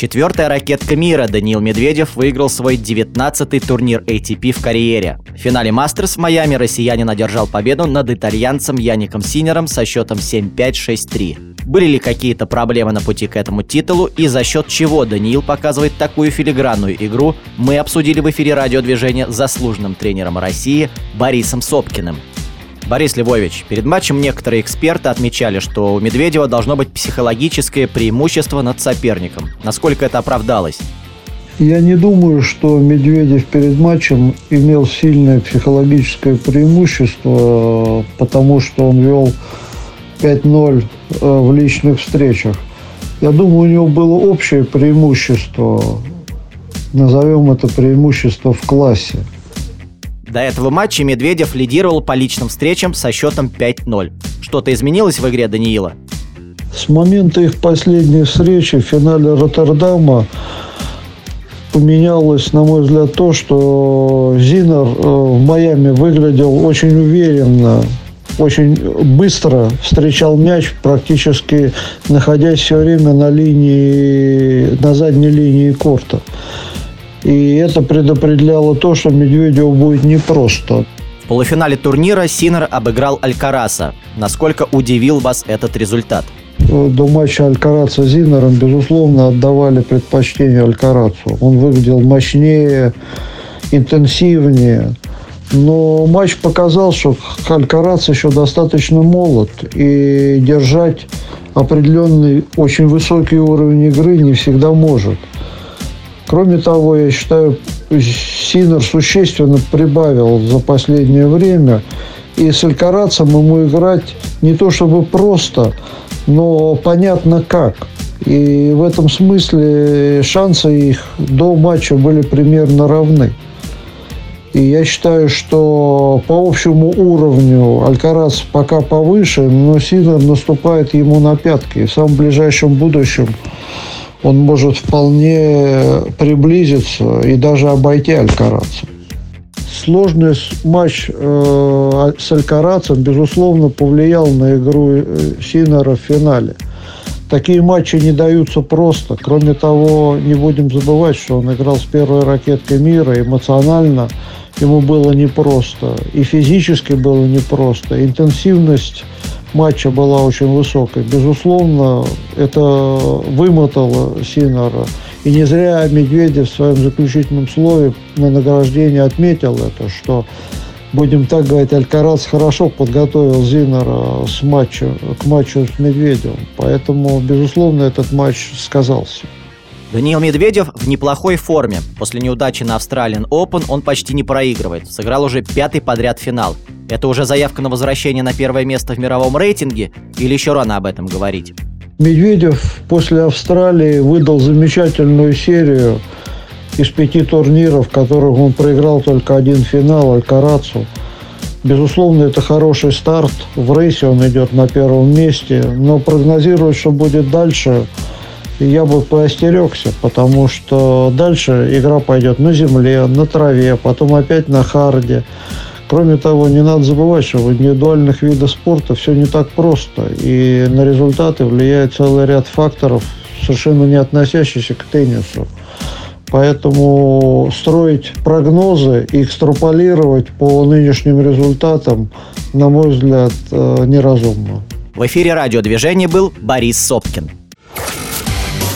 Четвертая ракетка мира Даниил Медведев выиграл свой 19-й турнир ATP в карьере. В финале Мастерс в Майами россиянин одержал победу над итальянцем Яником Синером со счетом 7-5-6-3. Были ли какие-то проблемы на пути к этому титулу и за счет чего Даниил показывает такую филигранную игру, мы обсудили в эфире радиодвижения заслуженным тренером России Борисом Сопкиным. Борис Львович, перед матчем некоторые эксперты отмечали, что у Медведева должно быть психологическое преимущество над соперником. Насколько это оправдалось? Я не думаю, что Медведев перед матчем имел сильное психологическое преимущество, потому что он вел 5-0 э, в личных встречах. Я думаю, у него было общее преимущество, назовем это преимущество в классе – до этого матча Медведев лидировал по личным встречам со счетом 5-0. Что-то изменилось в игре Даниила? С момента их последней встречи в финале Роттердама поменялось, на мой взгляд, то, что Зинер э, в Майами выглядел очень уверенно, очень быстро встречал мяч, практически находясь все время на линии, на задней линии корта. И это предопределяло то, что Медведеву будет непросто. В полуфинале турнира Синер обыграл Алькараса. Насколько удивил вас этот результат? До матча Алькараца с Зинером, безусловно, отдавали предпочтение Алькарацу. Он выглядел мощнее, интенсивнее. Но матч показал, что Алькарац еще достаточно молод. И держать определенный очень высокий уровень игры не всегда может. Кроме того, я считаю, Синер существенно прибавил за последнее время. И с Алькарацем ему играть не то чтобы просто, но понятно как. И в этом смысле шансы их до матча были примерно равны. И я считаю, что по общему уровню Алькарас пока повыше, но Синер наступает ему на пятки. В самом ближайшем будущем он может вполне приблизиться и даже обойти Алькараца. Сложный матч э, с Алькарацем, безусловно, повлиял на игру э, Синера в финале. Такие матчи не даются просто. Кроме того, не будем забывать, что он играл с первой ракеткой мира. Эмоционально ему было непросто. И физически было непросто. Интенсивность матча была очень высокой. Безусловно, это вымотало Синера. И не зря Медведев в своем заключительном слове на награждении отметил это, что будем так говорить, Алькарас хорошо подготовил Зинера с матча, к матчу с Медведевым. Поэтому, безусловно, этот матч сказался. Даниил Медведев в неплохой форме. После неудачи на Australian Open он почти не проигрывает. Сыграл уже пятый подряд финал. Это уже заявка на возвращение на первое место в мировом рейтинге или еще рано об этом говорить? Медведев после Австралии выдал замечательную серию из пяти турниров, в которых он проиграл только один финал Алькарацу. Безусловно, это хороший старт. В рейсе он идет на первом месте. Но прогнозировать, что будет дальше, я бы поостерегся, потому что дальше игра пойдет на земле, на траве, потом опять на харде. Кроме того, не надо забывать, что в индивидуальных видах спорта все не так просто. И на результаты влияет целый ряд факторов, совершенно не относящихся к теннису. Поэтому строить прогнозы и экстраполировать по нынешним результатам, на мой взгляд, э, неразумно. В эфире радиодвижения был Борис Сопкин.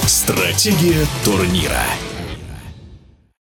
Стратегия турнира.